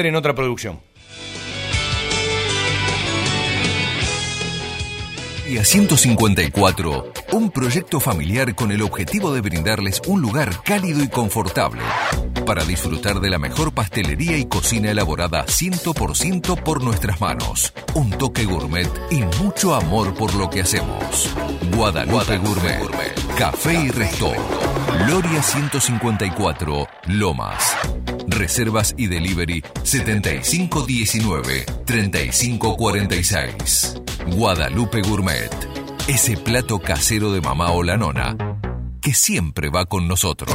meter en otra producción. Y a 154, un proyecto familiar con el objetivo de brindarles un lugar cálido y confortable para disfrutar de la mejor pastelería y cocina elaborada 100% por nuestras manos, un toque gourmet y mucho amor por lo que hacemos. Guadalupe, Gourmet, Café y Resto, Gloria 154, Lomas. Reservas y delivery 7519-3546. Guadalupe Gourmet. Ese plato casero de mamá o la nona que siempre va con nosotros.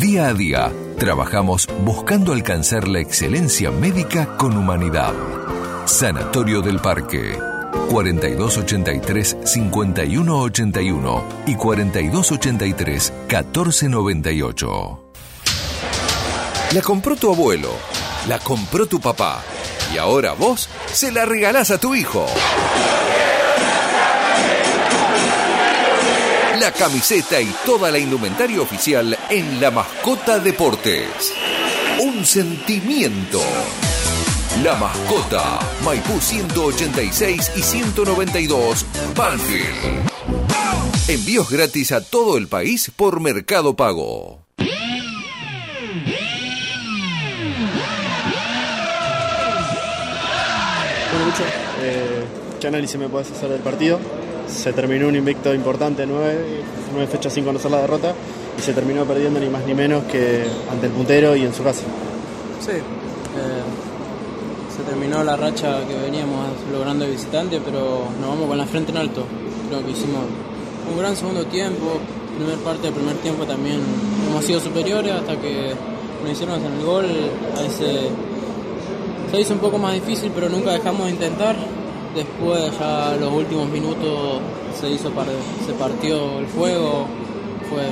Día a día Trabajamos buscando alcanzar la excelencia médica con humanidad. Sanatorio del Parque. 4283-5181 y 4283-1498. La compró tu abuelo, la compró tu papá y ahora vos se la regalás a tu hijo. La camiseta y toda la indumentaria oficial en La Mascota Deportes. Un sentimiento. La Mascota, Maipú 186 y 192, Banfield. Envíos gratis a todo el país por Mercado Pago. Bueno, mucho. Eh, ¿Qué análisis me puedes hacer del partido? Se terminó un invicto importante, nueve, nueve fechas sin conocer la derrota, y se terminó perdiendo ni más ni menos que ante el puntero y en su casa. Sí, eh, se terminó la racha que veníamos logrando de visitante, pero nos vamos con la frente en alto. Creo que hicimos un gran segundo tiempo, primer parte del primer tiempo también hemos sido superiores hasta que nos hicieron en el gol, a ese se hizo un poco más difícil, pero nunca dejamos de intentar Después ya los últimos minutos se hizo se partió el fuego, fue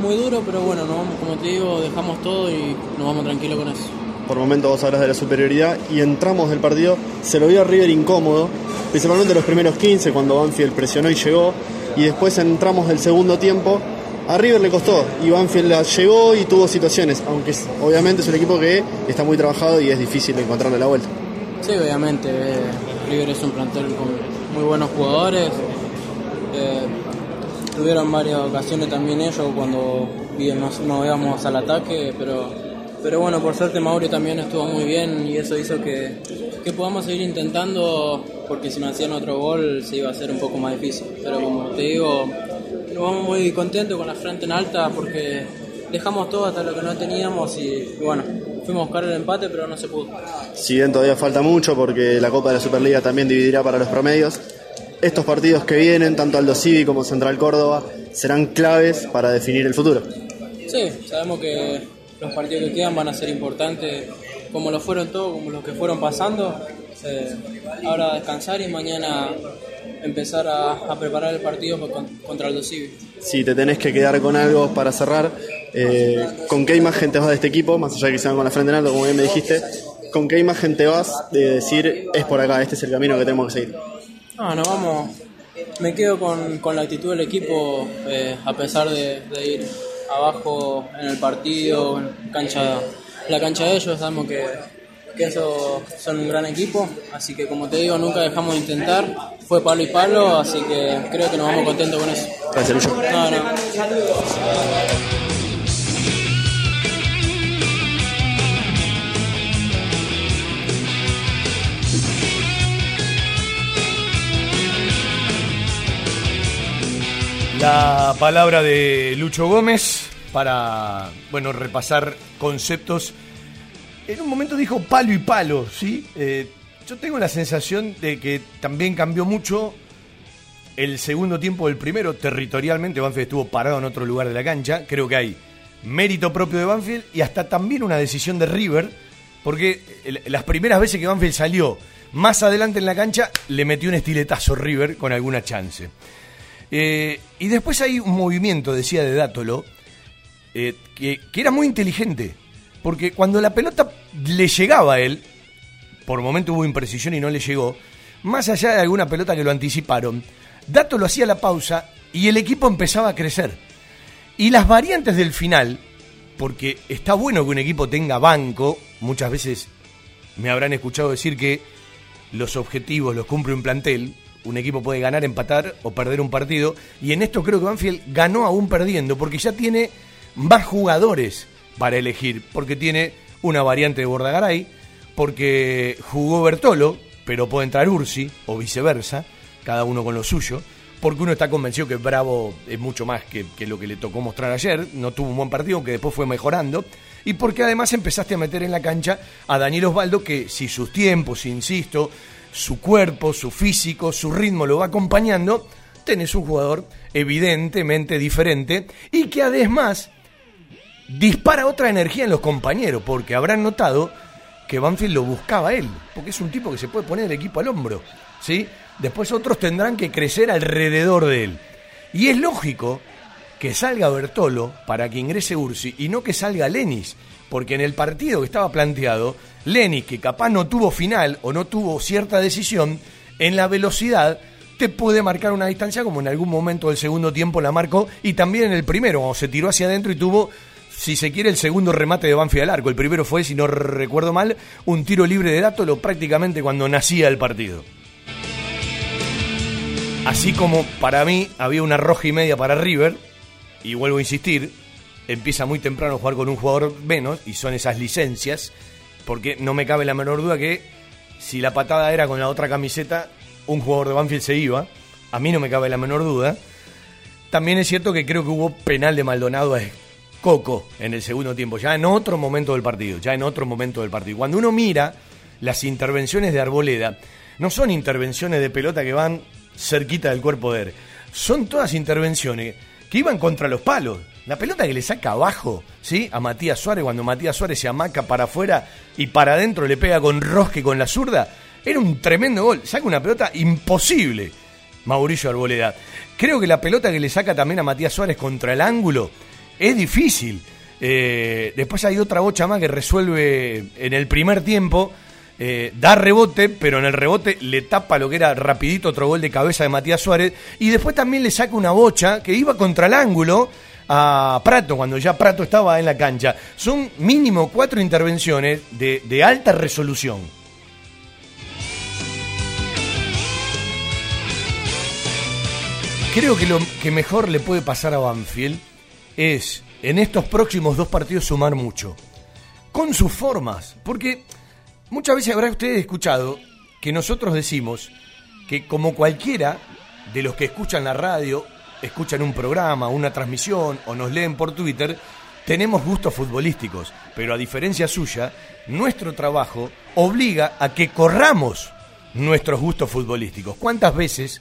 muy duro, pero bueno, como te digo, dejamos todo y nos vamos tranquilos con eso. Por momentos vos hablas de la superioridad y entramos del partido, se lo vio a River incómodo, principalmente los primeros 15 cuando Banfield presionó y llegó, y después entramos del segundo tiempo, a River le costó y Banfield llegó y tuvo situaciones, aunque obviamente es un equipo que está muy trabajado y es difícil encontrarle la vuelta. Sí, obviamente. Eh, River es un plantel con muy buenos jugadores. Eh, tuvieron varias ocasiones también ellos cuando nos, nos íbamos al ataque, pero, pero bueno, por suerte Mauro también estuvo muy bien y eso hizo que, que podamos seguir intentando, porque si no hacían otro gol se iba a hacer un poco más difícil. Pero como te digo, nos vamos muy contentos con la frente en alta porque dejamos todo hasta lo que no teníamos y bueno, Fuimos a buscar el empate, pero no se pudo. Si bien todavía falta mucho, porque la Copa de la Superliga también dividirá para los promedios, estos partidos que vienen, tanto Aldo Civi como Central Córdoba, serán claves para definir el futuro. Sí, sabemos que los partidos que quedan van a ser importantes, como lo fueron todos, como los que fueron pasando. Eh, ahora descansar y mañana empezar a, preparar el partido contra Aldo Civi. Si te tenés que quedar con algo para cerrar, eh, ¿Con qué imagen te vas de este equipo? Más allá de que se van con la frente en alto, como bien me dijiste, ¿con qué imagen te vas de decir es por acá, este es el camino que tenemos que seguir? No, no vamos. Me quedo con, con la actitud del equipo, eh, a pesar de, ir abajo en el partido, en cancha, la cancha de ellos, sabemos que, que eso son un gran equipo, así que como te digo, nunca dejamos de intentar, fue palo y palo, así que creo que nos vamos contentos con eso. Gracias, Lucho. No, no. La palabra de Lucho Gómez para, bueno, repasar conceptos. En un momento dijo palo y palo, ¿sí? Eh, yo tengo la sensación de que también cambió mucho el segundo tiempo del primero. Territorialmente Banfield estuvo parado en otro lugar de la cancha. Creo que hay mérito propio de Banfield y hasta también una decisión de River, porque las primeras veces que Banfield salió Más adelante en la cancha le metió un estiletazo River con alguna chance. Eh, y después hay un movimiento, decía de Dátolo, eh, que, que era muy inteligente. Porque cuando la pelota le llegaba a él, por momento hubo imprecisión y no le llegó, más allá de alguna pelota que lo anticiparon, Dato lo hacía la pausa y el equipo empezaba a crecer. Y las variantes del final, porque está bueno que un equipo tenga banco, muchas veces me habrán escuchado decir que los objetivos los cumple un plantel, un equipo puede ganar, empatar o perder un partido, y en esto creo que Banfield ganó aún perdiendo, porque ya tiene más jugadores para elegir, porque tiene una variante de Bordagaray, porque jugó Bertolo, pero puede entrar Ursi, o viceversa, cada uno con lo suyo, porque uno está convencido que Bravo es mucho más que, que lo que le tocó mostrar ayer, no tuvo un buen partido, aunque después fue mejorando, y porque además empezaste a meter en la cancha a Daniel Osvaldo, que si sus tiempos, insisto, su cuerpo, su físico, su ritmo lo va acompañando, tenés un jugador evidentemente diferente y que además dispara otra energía en los compañeros, porque habrán notado que Banfield lo buscaba él, porque es un tipo que se puede poner el equipo al hombro, ¿sí? Después otros tendrán que crecer alrededor de él. Y es lógico que salga Bertolo para que ingrese Ursi y no que salga Lenis, porque en el partido que estaba planteado, Lenis, que capaz no tuvo final o no tuvo cierta decisión, en la velocidad te puede marcar una distancia como en algún momento del segundo tiempo la marcó y también en el primero, cuando se tiró hacia adentro y tuvo si se quiere, el segundo remate de Banfield al arco. El primero fue, si no recuerdo mal, un tiro libre de Dátolo prácticamente cuando nacía el partido. Así como para mí había una roja y media para River, y vuelvo a insistir, empieza muy temprano a jugar con un jugador menos, y son esas licencias, porque no me cabe la menor duda que si la patada era con la otra camiseta, un jugador de Banfield se iba, a mí no me cabe la menor duda. También es cierto que creo que hubo penal de Maldonado a Coco en el segundo tiempo, ya en otro momento del partido, ya en otro momento del partido. Cuando uno mira las intervenciones de Arboleda, no son intervenciones de pelota que van cerquita del cuerpo de él, son todas intervenciones que iban contra los palos. La pelota que le saca abajo, ¿sí? A Matías Suárez, cuando Matías Suárez se amaca para afuera y para adentro le pega con rosque con la zurda, era un tremendo gol. Saca una pelota imposible, Mauricio Arboleda. Creo que la pelota que le saca también a Matías Suárez contra el ángulo es difícil. Eh, después hay otra bocha más que resuelve en el primer tiempo. Eh, da rebote, pero en el rebote le tapa lo que era rapidito otro gol de cabeza de Matías Suárez. Y después también le saca una bocha que iba contra el ángulo a Prato, cuando ya Prato estaba en la cancha. Son mínimo cuatro intervenciones de, de alta resolución. Creo que lo que mejor le puede pasar a Banfield es en estos próximos dos partidos sumar mucho. Con sus formas. Porque muchas veces habrá ustedes escuchado que nosotros decimos que como cualquiera de los que escuchan la radio, escuchan un programa, una transmisión o nos leen por Twitter, tenemos gustos futbolísticos. Pero a diferencia suya, nuestro trabajo obliga a que corramos nuestros gustos futbolísticos. ¿Cuántas veces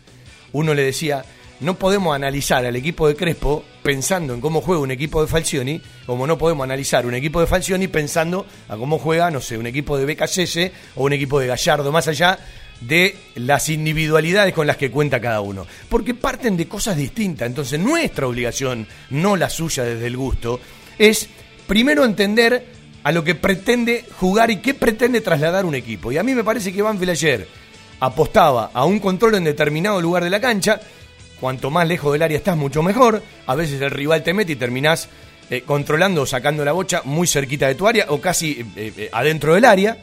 uno le decía, no podemos analizar al equipo de Crespo pensando en cómo juega un equipo de Falcioni, como no podemos analizar un equipo de Falcioni pensando a cómo juega, no sé, un equipo de BKC o un equipo de Gallardo, más allá de las individualidades con las que cuenta cada uno. Porque parten de cosas distintas. Entonces, nuestra obligación, no la suya desde el gusto, es primero entender a lo que pretende jugar y qué pretende trasladar un equipo. Y a mí me parece que Banfield ayer apostaba a un control en determinado lugar de la cancha, Cuanto más lejos del área estás, mucho mejor. A veces el rival te mete y terminás eh, controlando o sacando la bocha muy cerquita de tu área o casi eh, eh, adentro del área.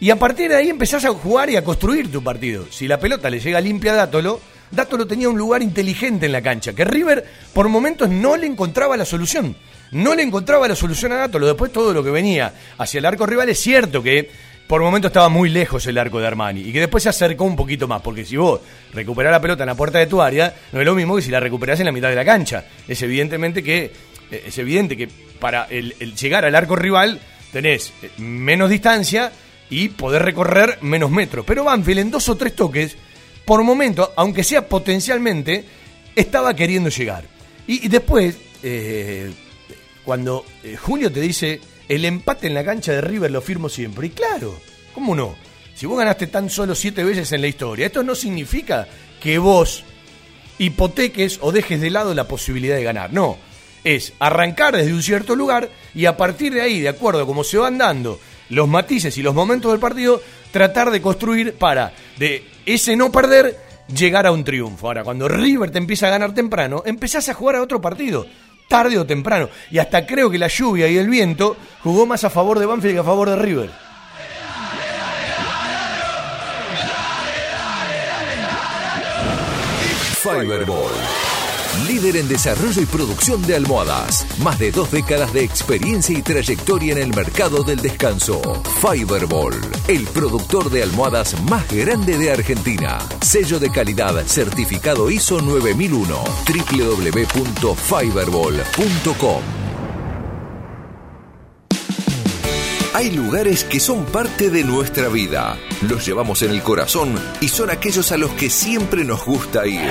Y a partir de ahí empezás a jugar y a construir tu partido. Si la pelota le llega limpia a Dátolo, Dátolo tenía un lugar inteligente en la cancha, que River por momentos no le encontraba la solución. No le encontraba la solución a Dátolo. Después todo lo que venía hacia el arco rival es cierto que por momento estaba muy lejos el arco de Armani y que después se acercó un poquito más, porque si vos recuperás la pelota en la puerta de tu área, no es lo mismo que si la recuperás en la mitad de la cancha. Es evidentemente que eh, es evidente que para el, llegar al arco rival tenés eh, menos distancia y poder recorrer menos metros. Pero Banfield en dos o tres toques, por momento, aunque sea potencialmente, estaba queriendo llegar. Y, después, eh, cuando Julio te dice el empate en la cancha de River lo firmo siempre. Y claro, ¿cómo no? Si vos ganaste tan solo siete veces en la historia, esto no significa que vos hipoteques o dejes de lado la posibilidad de ganar. No, es arrancar desde un cierto lugar y a partir de ahí, de acuerdo a cómo se van dando los matices y los momentos del partido, tratar de construir para de ese no perder llegar a un triunfo. Ahora, cuando River te empieza a ganar temprano, empezás a jugar a otro partido, tarde o temprano. Y hasta creo que la lluvia y el viento jugó más a favor de Banfield que a favor de River. Fiberball. Líder en desarrollo y producción de almohadas. Más de dos décadas de experiencia y trayectoria en el mercado del descanso. Fiberball, el productor de almohadas más grande de Argentina. Sello de calidad certificado ISO 9001. www.fiberball.com. Hay lugares que son parte de nuestra vida. Los llevamos en el corazón y son aquellos a los que siempre nos gusta ir.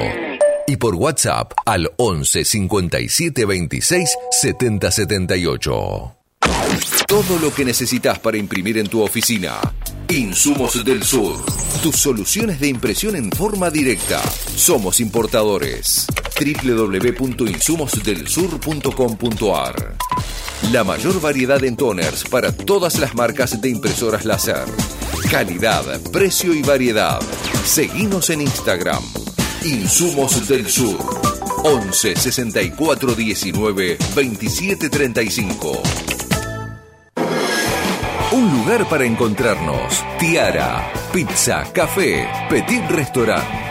y por WhatsApp al 11 57 26 70 78. Todo lo que necesitas para imprimir en tu oficina. Insumos del Sur. Tus soluciones de impresión en forma directa. Somos importadores. www.insumosdelsur.com.ar La mayor variedad en toners para todas las marcas de impresoras láser. Calidad, precio y variedad. Seguimos en Instagram. Insumos del Sur. 11 64 19 27 35. Un lugar para encontrarnos. Tiara, pizza, café, petit restaurant.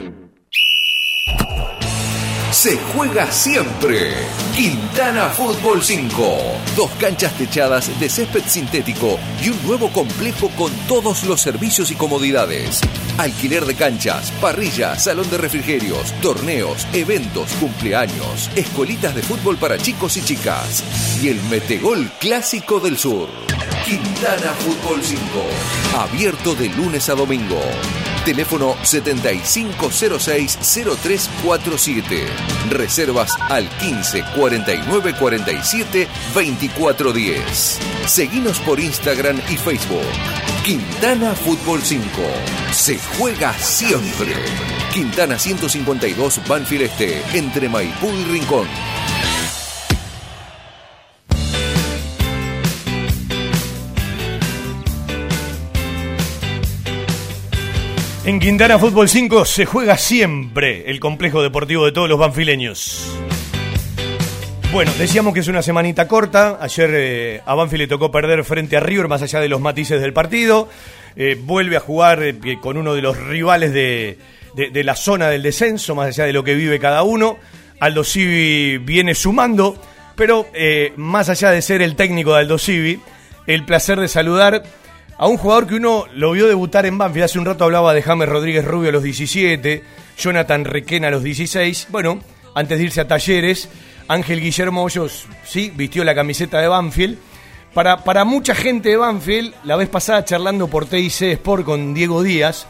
Se juega siempre. Quintana Fútbol 5. Dos canchas techadas de césped sintético y un nuevo complejo con todos los servicios y comodidades. Alquiler de canchas, parrillas, salón de refrigerios, torneos, eventos, cumpleaños, escuelitas de fútbol para chicos y chicas. Y el Metegol Clásico del Sur. Quintana Fútbol 5. Abierto de lunes a domingo. Teléfono 7506-0347. Reservas al 15 49 47 24 10. Seguinos por Instagram y Facebook. Quintana Fútbol 5. Se juega siempre. Quintana 152 Banfield Este, entre Maipú y Rincón. En Quintana Fútbol 5 se juega siempre el complejo deportivo de todos los banfileños. Bueno, decíamos que es una semanita corta. Ayer eh, a Banfield le tocó perder frente a River, más allá de los matices del partido. Eh, vuelve a jugar eh, con uno de los rivales de, de- la zona del descenso, más allá de lo que vive cada uno. Aldo Civi viene sumando, pero más allá de ser el técnico de Aldo Civi, el placer de saludar a un jugador que uno lo vio debutar en Banfield. Hace un rato hablaba de James Rodríguez Rubio a los 17, Jonathan Requena a los 16. Bueno, antes de irse a talleres, Ángel Guillermo Hoyos, sí, vistió la camiseta de Banfield. Para, para mucha gente de Banfield, la vez pasada charlando por TIC Sport con Diego Díaz,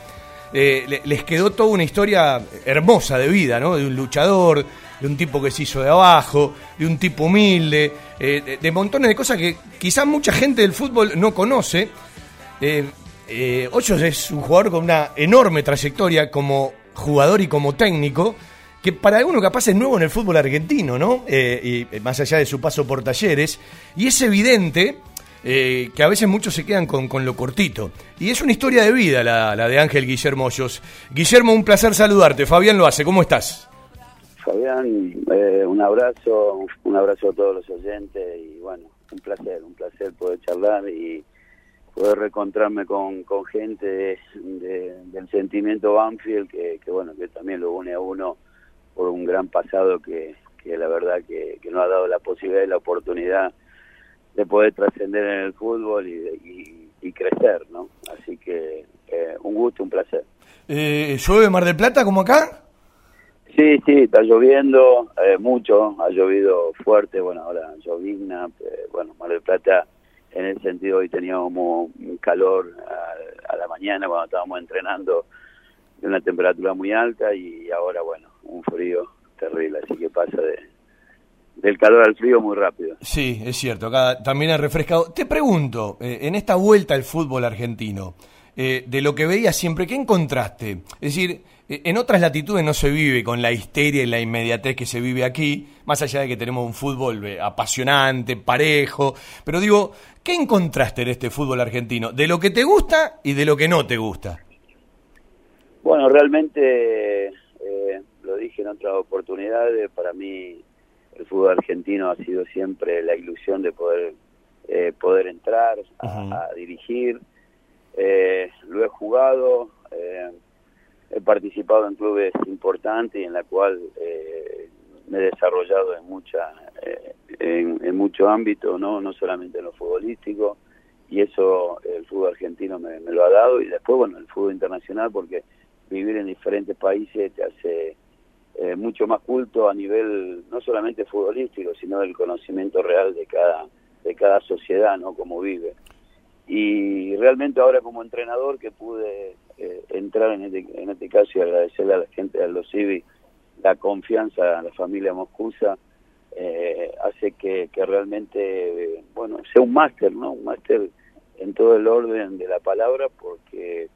eh, les quedó toda una historia hermosa de vida, ¿no? De un luchador, de un tipo que se hizo de abajo, de un tipo humilde, eh, de, montones de cosas que quizás mucha gente del fútbol no conoce. Eh, eh es un jugador con una enorme trayectoria como jugador y como técnico, que para alguno capaz es nuevo en el fútbol argentino, ¿no? y más allá de su paso por talleres, y es evidente que a veces muchos se quedan con, lo cortito. Y es una historia de vida la, la de Ángel Guillermo Hoyos. Guillermo, un placer saludarte. Fabián lo hace, ¿cómo estás? Fabián, eh, un abrazo, un abrazo a todos los oyentes y bueno, un placer, un placer poder charlar y poder reencontrarme con, con gente del sentimiento Banfield que, que, bueno, que también lo une a uno por un gran pasado que, que la verdad que, que nos ha dado la posibilidad y la oportunidad de poder trascender en el fútbol y, y, crecer, ¿no? Así que eh, un gusto, un placer. Eh, ¿Llueve Mar del Plata como acá? Sí, sí, está lloviendo eh, mucho, ha llovido fuerte, bueno, ahora llovizna, eh, bueno, Mar del Plata en ese sentido hoy teníamos un calor a, la mañana cuando estábamos entrenando una temperatura muy alta y ahora, bueno, un frío terrible, así que pasa de, del calor al frío muy rápido. Sí, es cierto, acá también ha refrescado. Te pregunto, eh, en esta vuelta al fútbol argentino, de lo que veías siempre, ¿qué encontraste? Es decir, eh, en otras latitudes no se vive con la histeria y la inmediatez que se vive aquí, más allá de que tenemos un fútbol eh, apasionante, parejo. Pero digo, ¿qué encontraste en este fútbol argentino? De lo que te gusta y de lo que no te gusta. Bueno, realmente, eh, lo dije en otras oportunidades, para mí el fútbol argentino ha sido siempre la ilusión de poder, poder entrar a, dirigir. lo he jugado he participado en clubes importantes y en la cual eh, me he desarrollado en mucha eh, en, mucho ámbito no no solamente en lo futbolístico y eso el fútbol argentino me, lo ha dado y después bueno el fútbol internacional porque vivir en diferentes países te hace eh, mucho más culto a nivel no solamente futbolístico sino del conocimiento real de cada de cada sociedad no como vive. Y realmente ahora como entrenador que pude eh, entrar en este, en este caso y agradecerle a la gente de los CIVI la confianza a la familia Moscusa, eh, hace que, que realmente, bueno, sea un máster, ¿no? Un máster en todo el orden de la palabra porque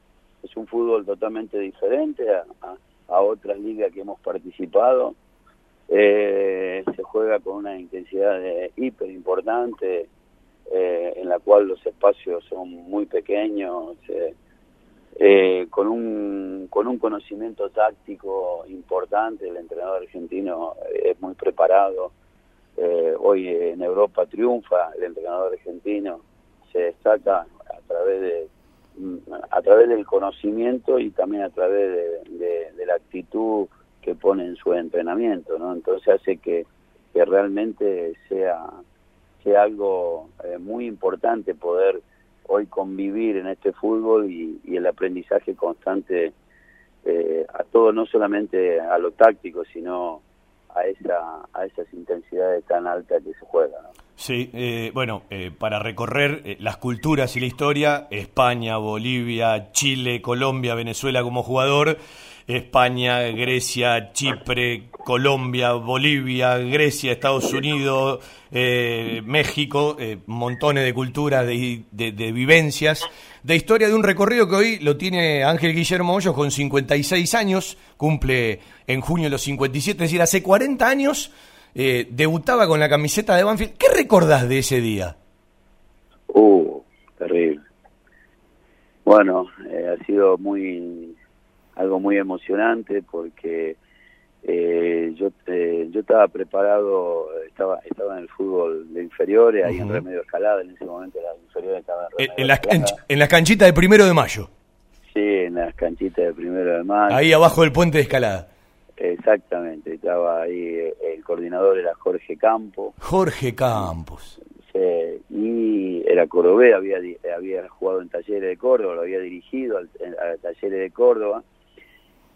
es un fútbol totalmente diferente a, a, otras ligas que hemos participado. Eh, se juega con una intensidad hiper importante, en la cual los espacios son muy pequeños, eh, con, un, con un conocimiento táctico importante, el entrenador argentino es muy preparado, eh, hoy en Europa triunfa, el entrenador argentino se destaca a través de a través del conocimiento y también a través de, la actitud que pone en su entrenamiento, ¿no? Entonces hace que, que realmente sea, sea algo eh, muy importante poder hoy convivir en este fútbol y, el aprendizaje constante eh, a todo, no solamente a lo táctico, sino a, esa, a esas intensidades tan altas que se juegan. Sí, eh, bueno, eh, para recorrer las culturas y la historia, España, Bolivia, Chile, Colombia, Venezuela como jugador, España, Grecia, Chipre, Colombia, Bolivia, Grecia, Estados Unidos, eh, México, eh, montones de culturas, de, vivencias, de historia de un recorrido que hoy lo tiene Ángel Guillermo Hoyos con 56 años, cumple en junio los 57, es decir, hace 40 años eh, debutaba con la camiseta de Banfield. ¿Qué recordás de ese día? Uh, terrible. Bueno, ha sido muy algo muy emocionante porque eh, yo eh, yo estaba preparado, estaba estaba en el fútbol de inferiores, ahí en Remedio Escalada, en ese momento las inferiores estaban en, en, las en las canchitas de primero de mayo. Sí, en las canchitas de primero de mayo. Ahí abajo del puente de Escalada. Exactamente, estaba ahí, el coordinador era Jorge Campos. Jorge Campos. Sí, y era Corobé, había, había jugado en Talleres de Córdoba, lo había dirigido al, a Talleres de Córdoba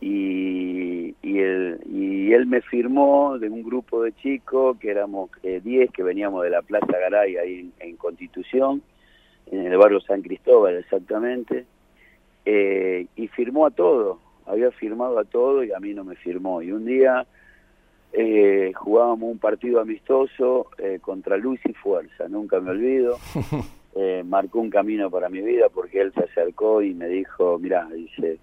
y, y, él, y él me firmó de un grupo de chicos que éramos 10 eh, que veníamos de la Plaza Garay ahí en, Constitución, en el barrio San Cristóbal exactamente, eh, y firmó a todo, había firmado a todo y a mí no me firmó. Y un día eh, jugábamos un partido amistoso eh, contra Luz y Fuerza, nunca me olvido. Eh, marcó un camino para mi vida porque él se acercó y me dijo, mira, dice,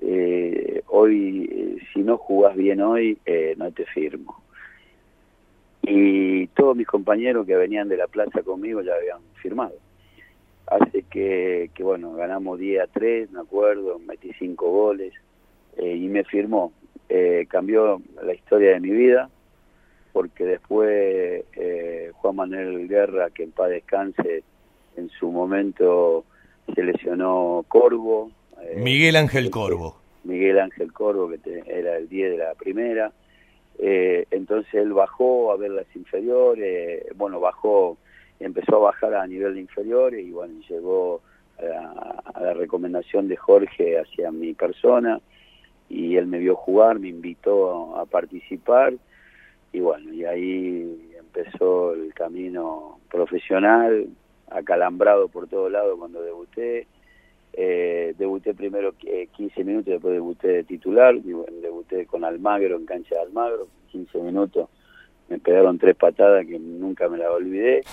eh, hoy, eh, si no jugás bien hoy, eh, no te firmo. Y todos mis compañeros que venían de la plaza conmigo ya habían firmado. Hace que, que bueno, ganamos 10 a 3, me acuerdo, metí 5 goles eh, y me firmó. Cambió la historia de mi vida porque después Juan Manuel Guerra, que en paz descanse, en su momento se lesionó Corvo. Miguel Ángel Corvo. Miguel Ángel Corvo, que te- era el 10 de la primera. Eh, entonces él bajó a ver las inferiores, bueno, bajó, empezó a bajar a nivel de inferiores y bueno, llegó a la, a la recomendación de Jorge hacia mi persona y él me vio jugar, me invitó a participar y bueno, y ahí empezó el camino profesional, acalambrado por todos lados cuando debuté. Eh, debuté primero eh, 15 minutos, después debuté de titular, y bueno, debuté con Almagro en cancha de Almagro, 15 minutos, me pegaron tres patadas que nunca me las olvidé.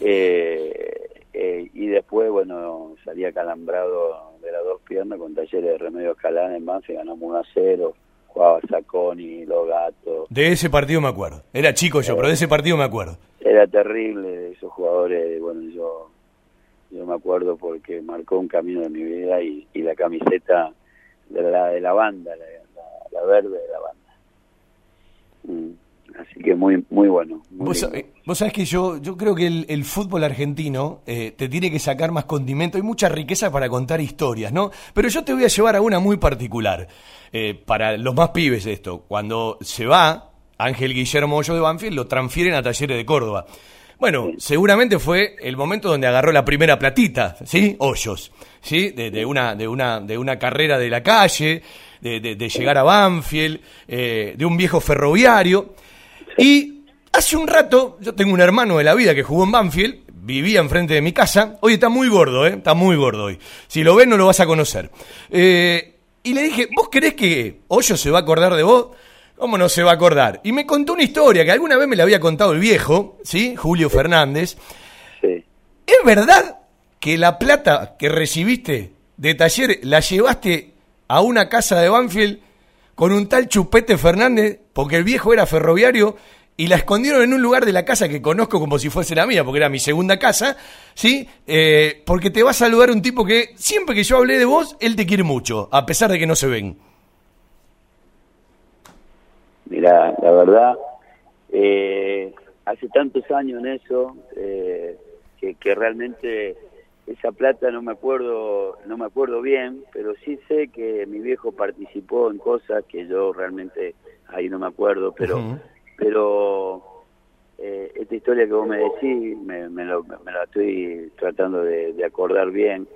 Eh, eh, y después, bueno, salí acalambrado de las dos piernas con talleres de Remedio Escalán en Banfield, ganamos 1 a 0, jugaba Saconi, Los Gatos, De ese partido me acuerdo. Era chico yo, pero de ese partido me acuerdo. era terrible esos jugadores bueno yo yo me acuerdo porque marcó un camino de mi vida y, y la camiseta de la de la banda la, la- la verde de la banda Mm, así que muy muy bueno muy Vos, vos sabés que yo, yo creo que el, el fútbol argentino eh, te tiene que sacar más condimento. Hay mucha riqueza para contar historias, ¿no? Pero yo te voy a llevar a una muy particular. Eh, para los más pibes esto. Cuando se va Ángel Guillermo Hoyo de Banfield, lo transfieren a Talleres de Córdoba. Bueno, seguramente fue el momento donde agarró la primera platita, ¿sí? Hoyos, ¿sí? De, de una, de, una, de una carrera de la calle, de, de- de llegar a Banfield, eh, de un viejo ferroviario. Y hace un rato, yo tengo un hermano de la vida que jugó en Banfield, vivía enfrente de mi casa. Hoy está muy gordo, ¿eh? Está muy gordo hoy. Si lo ves, no lo vas a conocer. Eh, y le dije, ¿vos creés que Hoyo se va a acordar de vos? ¿Cómo no se va a acordar? Y me contó una historia que alguna vez me la había contado el viejo, ¿sí? Julio Fernández. sí ¿Es verdad que la plata que recibiste de taller la llevaste a una casa de Banfield con un tal Chupete Fernández, porque el viejo era ferroviario, y la escondieron en un lugar de la casa que conozco como si fuese la mía, porque era mi segunda casa, ¿sí? Eh, porque te va a saludar un tipo que siempre que yo hablé de vos, él te quiere mucho, a pesar de que no se ven. Mira, la verdad, eh, hace tantos años en eso eh, que, que realmente esa plata no me acuerdo, no me acuerdo bien, pero sí sé que mi viejo participó en cosas que yo realmente ahí no me acuerdo, pero, pero eh, esta historia que vos me decís me, me, lo- me la estoy tratando de, de acordar bien.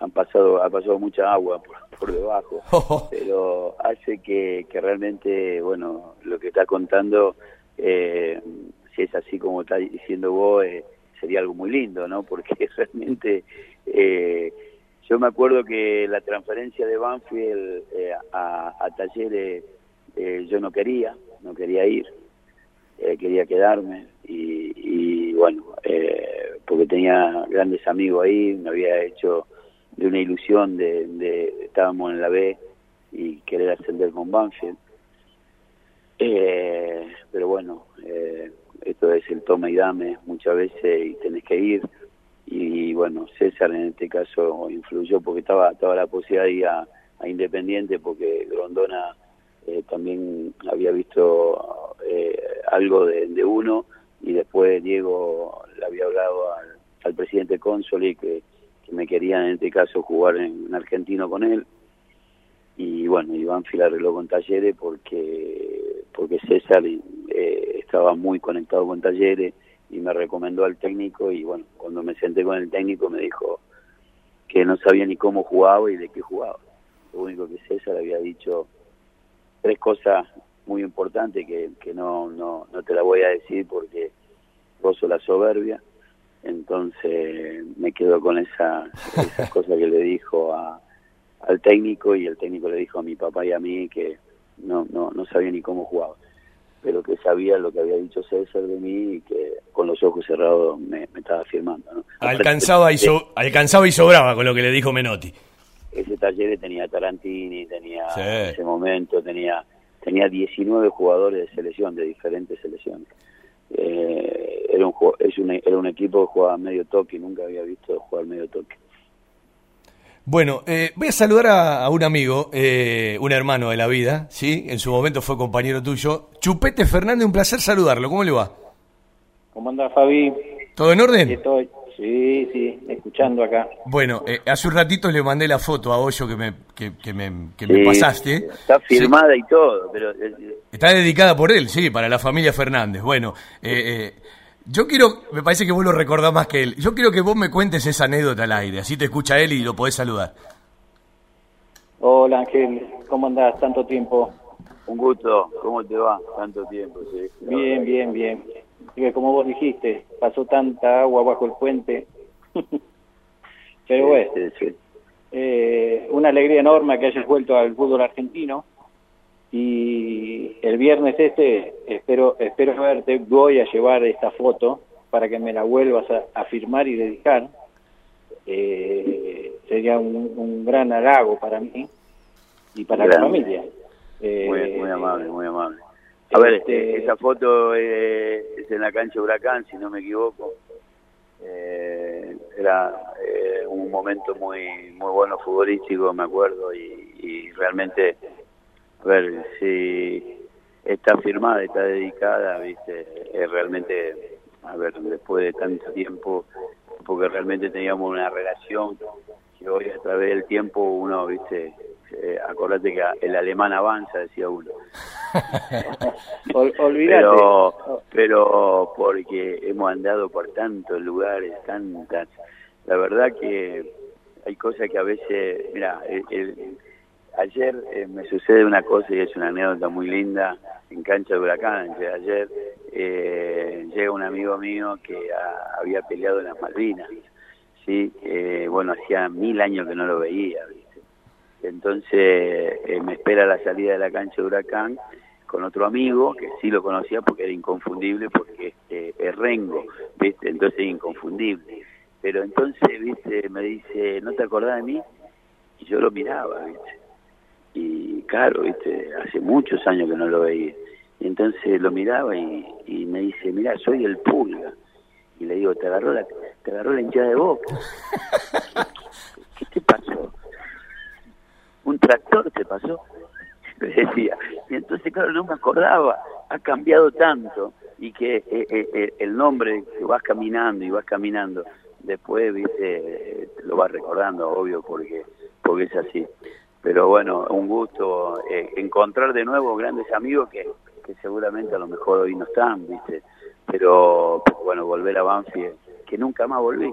Han pasado, ha pasado mucha agua por, por debajo pero hace que, que realmente, bueno, lo que está contando, eh, si es así como está diciendo vos, eh, sería algo muy lindo, ¿no? Porque realmente eh, yo me acuerdo que la transferencia de Banfield eh, a, a Talleres eh, yo no quería, no quería ir, eh, quería quedarme y, y bueno, eh, porque tenía grandes amigos ahí, me había hecho de una ilusión de, de estábamos en la B y querer ascender con Banfield. Eh, pero bueno, eh, esto es el toma y dame muchas veces y tenés que ir. Y bueno, César en este caso influyó porque estaba, estaba la posibilidad de ir a, Independiente porque Grondona eh, también había visto eh, algo de, de uno y después Diego le había hablado al, al presidente Consoli que, me querían en este caso jugar en, en argentino con él y bueno, Iván Fila arregló con Talleres porque porque César eh, estaba muy conectado con Talleres y me recomendó al técnico y bueno, cuando me senté con el técnico me dijo que no sabía ni cómo jugaba y de qué jugaba. Lo único que César había dicho tres cosas muy importantes que, que no, no, no te la voy a decir porque gozo la soberbia. Entonces me quedo con esa, esas cosas que le dijo a, al técnico y el técnico le dijo a mi papá y a mí que no, no, no sabía ni cómo jugaba, pero que sabía lo que había dicho César de mí y que con los ojos cerrados me, estaba firmando. ¿no? Alcanzaba, y so, alcanzaba y sobraba con lo que le dijo Menotti. Ese taller tenía Tarantini, tenía en ese momento, tenía tenía 19 jugadores de selección, de diferentes selecciones. Eh, era, un, es un, era un equipo que jugaba medio toque, nunca había visto jugar medio toque. Bueno, eh, voy a saludar a, un amigo, eh, un hermano de la vida, ¿sí? En su momento fue compañero tuyo. Chupete Fernández, un placer saludarlo. ¿Cómo le va? ¿Cómo anda, Fabi? ¿Todo en orden? Estoy, sí, sí, escuchando acá. Bueno, eh, hace un ratito le mandé la foto a Hoyo que me, que, me, que me pasaste. Está firmada y todo, pero... Está dedicada por él, sí, para la familia Fernández. Bueno, eh, yo quiero, me parece que vos lo recordás más que él. Yo quiero que vos me cuentes esa anécdota al aire, así te escucha él y lo podés saludar. Hola Ángel, ¿cómo andás? Tanto tiempo. Un gusto, ¿cómo te va? Tanto tiempo, sí. Bien, bien, bien. Como vos dijiste, pasó tanta agua bajo el puente. Pero bueno, eh, una alegría enorme que hayas vuelto al fútbol argentino. Y el viernes este espero espero verte voy a llevar esta foto para que me la vuelvas a, firmar y dedicar. Eh, sería un, gran halago para mí y para la familia. Muy, eh, muy, amable muy amable a ver este, esa foto es en la cancha Huracán si no me equivoco eh, era un momento muy muy bueno futbolístico me acuerdo y realmente a ver, si está firmada, está dedicada, viste, es realmente, a ver, después de tanto tiempo, porque realmente teníamos una relación que hoy a través del tiempo uno, viste, eh, acordate que el alemán avanza, decía uno. Olvídate. Pero, pero porque hemos andado por tantos lugares, tantas, la verdad que hay cosas que a veces, mira, el Ayer eh, me sucede una cosa y es una anécdota muy linda en cancha de huracán. ayer eh, llega un amigo mío que había peleado en las Malvinas. Sí, eh, bueno, hacía mil años que no lo veía. Entonces me espera la salida de la cancha de huracán con otro amigo que sí lo conocía porque era inconfundible porque es Rengo, ¿viste? Entonces inconfundible. Pero entonces, ¿viste? Me dice, ¿no te acordás de mí? Y yo lo miraba, ¿viste? y claro, viste, hace muchos años que no lo veía. Y entonces lo miraba y, me dice, mira, soy el pulga. Y le digo, te agarró la, te agarró la hinchada de boca. ¿Un tractor te pasó? Me decía. Y entonces, claro, no me acordaba. Ha cambiado tanto. Y que eh, eh, eh, el nombre que vas caminando y vas caminando, después, viste, lo vas recordando, obvio, porque, porque es así pero bueno, un gusto eh, encontrar de nuevo grandes amigos que, que seguramente a lo mejor hoy no están, ¿viste? Pero, bueno, volver a Banfield, que nunca más volví,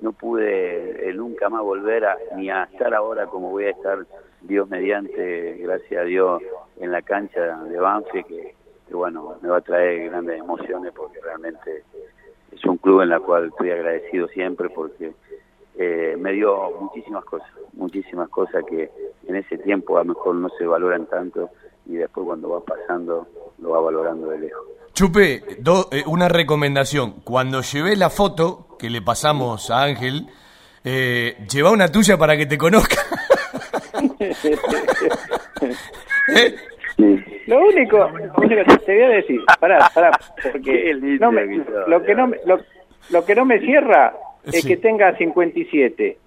no pude eh, nunca más volver a, ni a estar ahora como voy a estar Dios mediante, gracias a Dios, en la cancha de Banfield, que, bueno, me va a traer grandes emociones porque realmente es un club en la cual estoy agradecido siempre porque eh, me dio muchísimas cosas, muchísimas cosas que en ese tiempo a lo mejor no se valoran tanto y después cuando va pasando lo va valorando de lejos. Chupe, eh, una recomendación. Cuando llevé la foto que le pasamos a Ángel, eh, lleva una tuya para que te conozca. Lo único, que te voy a decir, pará, pará, porque lo, que no, lo, lo que no me cierra es que tenga 57.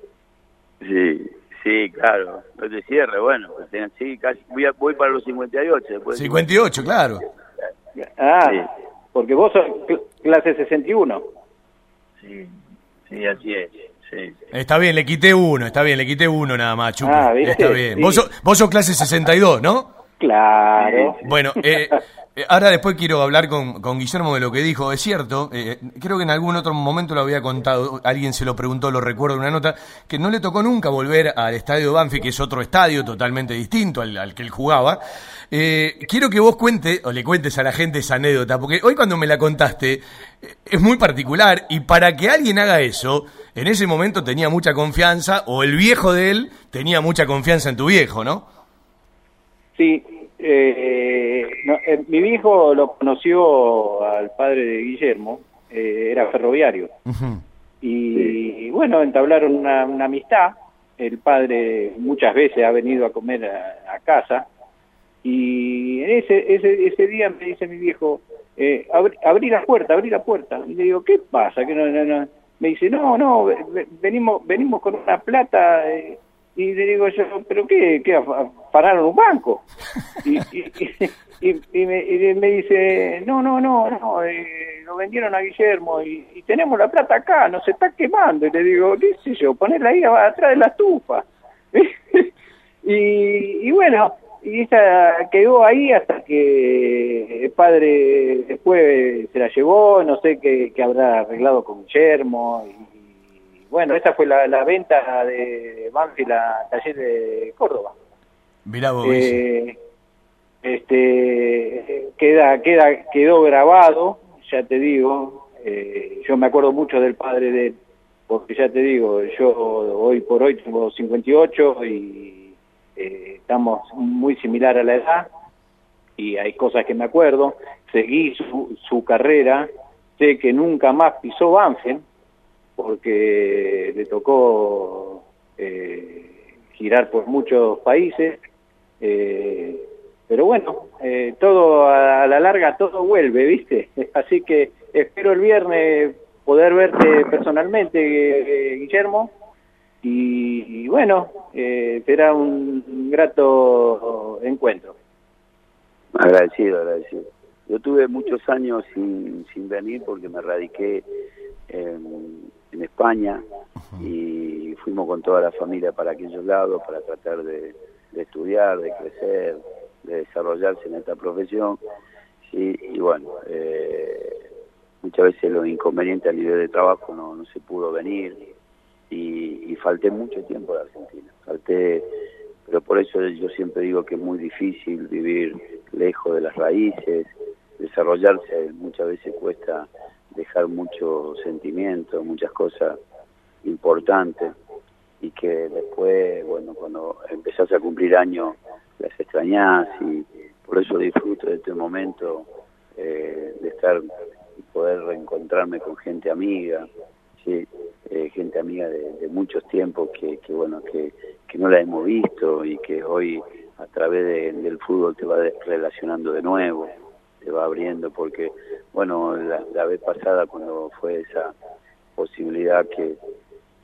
Sí, sí, claro. No te cierre, bueno. Pues sí, casi, voy, voy para los 58. Después 58, claro. Ah, porque vos sos clase 61. Sí, sí, así es. Sí. Está bien, le quité uno, está bien, le quité uno nada más, Chupi. Ah, está bien. Vos, sos, vos sos clase 62, ¿no? Claro. Bueno, eh, eh, ahora después quiero hablar con, con, Guillermo de lo que dijo. Es cierto, eh, creo que en algún otro momento lo había contado, alguien se lo preguntó, lo recuerdo en una nota, que no le tocó nunca volver al estadio Banfi, que es otro estadio totalmente distinto al, que él jugaba. Eh, quiero que vos cuente, o le cuentes a la gente esa anécdota, porque hoy cuando me la contaste, es muy particular, y para que alguien haga eso, en ese momento tenía mucha confianza, o el viejo de él tenía mucha confianza en tu viejo, ¿no? Sí, eh, eh, mi viejo lo conoció al padre de Guillermo, eh, era ferroviario. y, bueno, entablaron una, amistad. El padre muchas veces ha venido a comer a, casa. Y ese, ese, ese día me dice mi viejo, eh, abrí, la puerta, abrí la puerta. Y le digo, ¿qué pasa? que no, no, no? Me dice, no, no, venimos, venimos con una plata. Eh, y le digo yo, ¿pero qué? ¿Qué? ¿Pararon un banco? Y, y, me, dice, no, no, no, no, eh, lo vendieron a Guillermo y, tenemos la plata acá, nos está quemando. Y le digo, ¿qué sé yo? Ponerla ahí atrás de la estufa. y, bueno, y esa quedó ahí hasta que el padre después se la llevó, no sé qué, qué habrá arreglado con Guillermo. Y, bueno, esa fue la, venta de Banfield a Taller de Córdoba. Mirá vos. Eh, este, queda, queda, quedó grabado, ya te digo, eh, yo me acuerdo mucho del padre de él, porque ya te digo, yo hoy por hoy tengo 58 y eh, estamos muy similar a la edad y hay cosas que me acuerdo, seguí su, su carrera, sé que nunca más pisó Banfield, porque le tocó eh, girar por muchos países, eh, pero bueno, eh, todo a la larga todo vuelve, ¿viste? Así que espero el viernes poder verte personalmente, Guillermo, y, bueno, será un grato encuentro. Agradecido, agradecido. Yo tuve muchos años sin, sin venir porque me radiqué en, en España y fuimos con toda la familia para aquellos lados para tratar de, estudiar, de crecer, de desarrollarse en esta profesión. y bueno, eh, muchas veces los inconvenientes a nivel de trabajo no, no se pudo venir y, y falté mucho tiempo de Argentina. Falté, pero por eso yo siempre digo que es muy difícil vivir lejos de las raíces, desarrollarse muchas veces cuesta dejar mucho sentimiento, muchas cosas importantes que después, bueno, cuando empezás a cumplir años las extrañás y por eso disfruto de este momento eh, de estar y poder reencontrarme con gente amiga, sí, eh, gente amiga de, muchos tiempos que, que bueno, que, que no la hemos visto y que hoy a través del fútbol te va relacionando de nuevo te va abriendo porque, bueno, la, vez pasada cuando fue esa posibilidad que,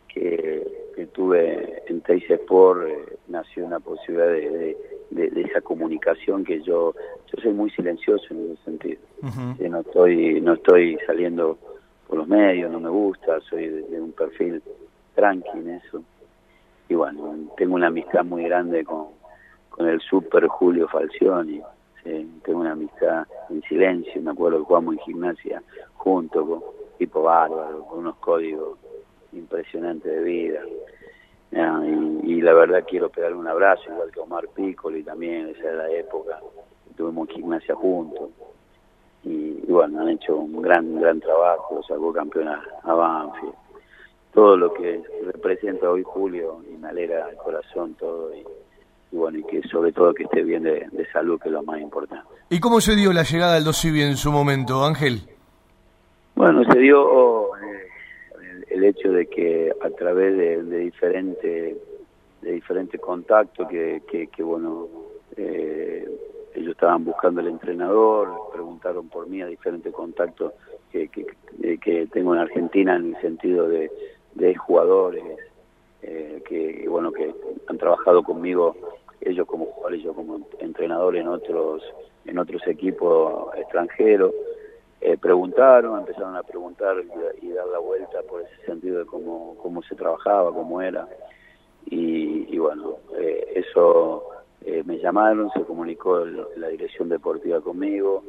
que, tuve en Teis Sport, eh, nació una posibilidad de, de, esa comunicación que yo yo soy muy silencioso en ese sentido. no estoy no estoy saliendo por los medios, no me gusta, soy de, un perfil tranqui en eso. Y bueno, tengo una amistad muy grande con, con el super Julio Falcioni tengo una amistad en silencio, me acuerdo que jugamos en gimnasia junto con tipo bárbaro, con unos códigos impresionantes de vida. y, la verdad quiero pegarle un abrazo, igual que Omar Piccoli también, esa era la época, tuvimos gimnasia juntos. Y, bueno, han hecho un gran, gran trabajo, lo sacó campeón a, a Banfield. Todo lo que representa hoy Julio y me alegra el corazón todo. Y, y bueno, y que sobre todo que esté bien de, salud, que es lo más importante. ¿Y cómo se dio la llegada del Dosivi en su momento, Ángel? Bueno, se dio el, hecho de que a través de, diferentes de diferentes contactos que, que, bueno eh, ellos estaban buscando el entrenador preguntaron por mí a diferentes contactos que, que, tengo en Argentina en el sentido de, de jugadores eh, que bueno que han trabajado conmigo ellos como jugadores, yo como entrenador en otros en otros equipos extranjeros. Eh, preguntaron, empezaron a preguntar y, dar la vuelta por ese sentido de cómo, cómo se trabajaba, cómo era. Y, bueno, eh, eso eh, me llamaron, se comunicó la dirección deportiva conmigo,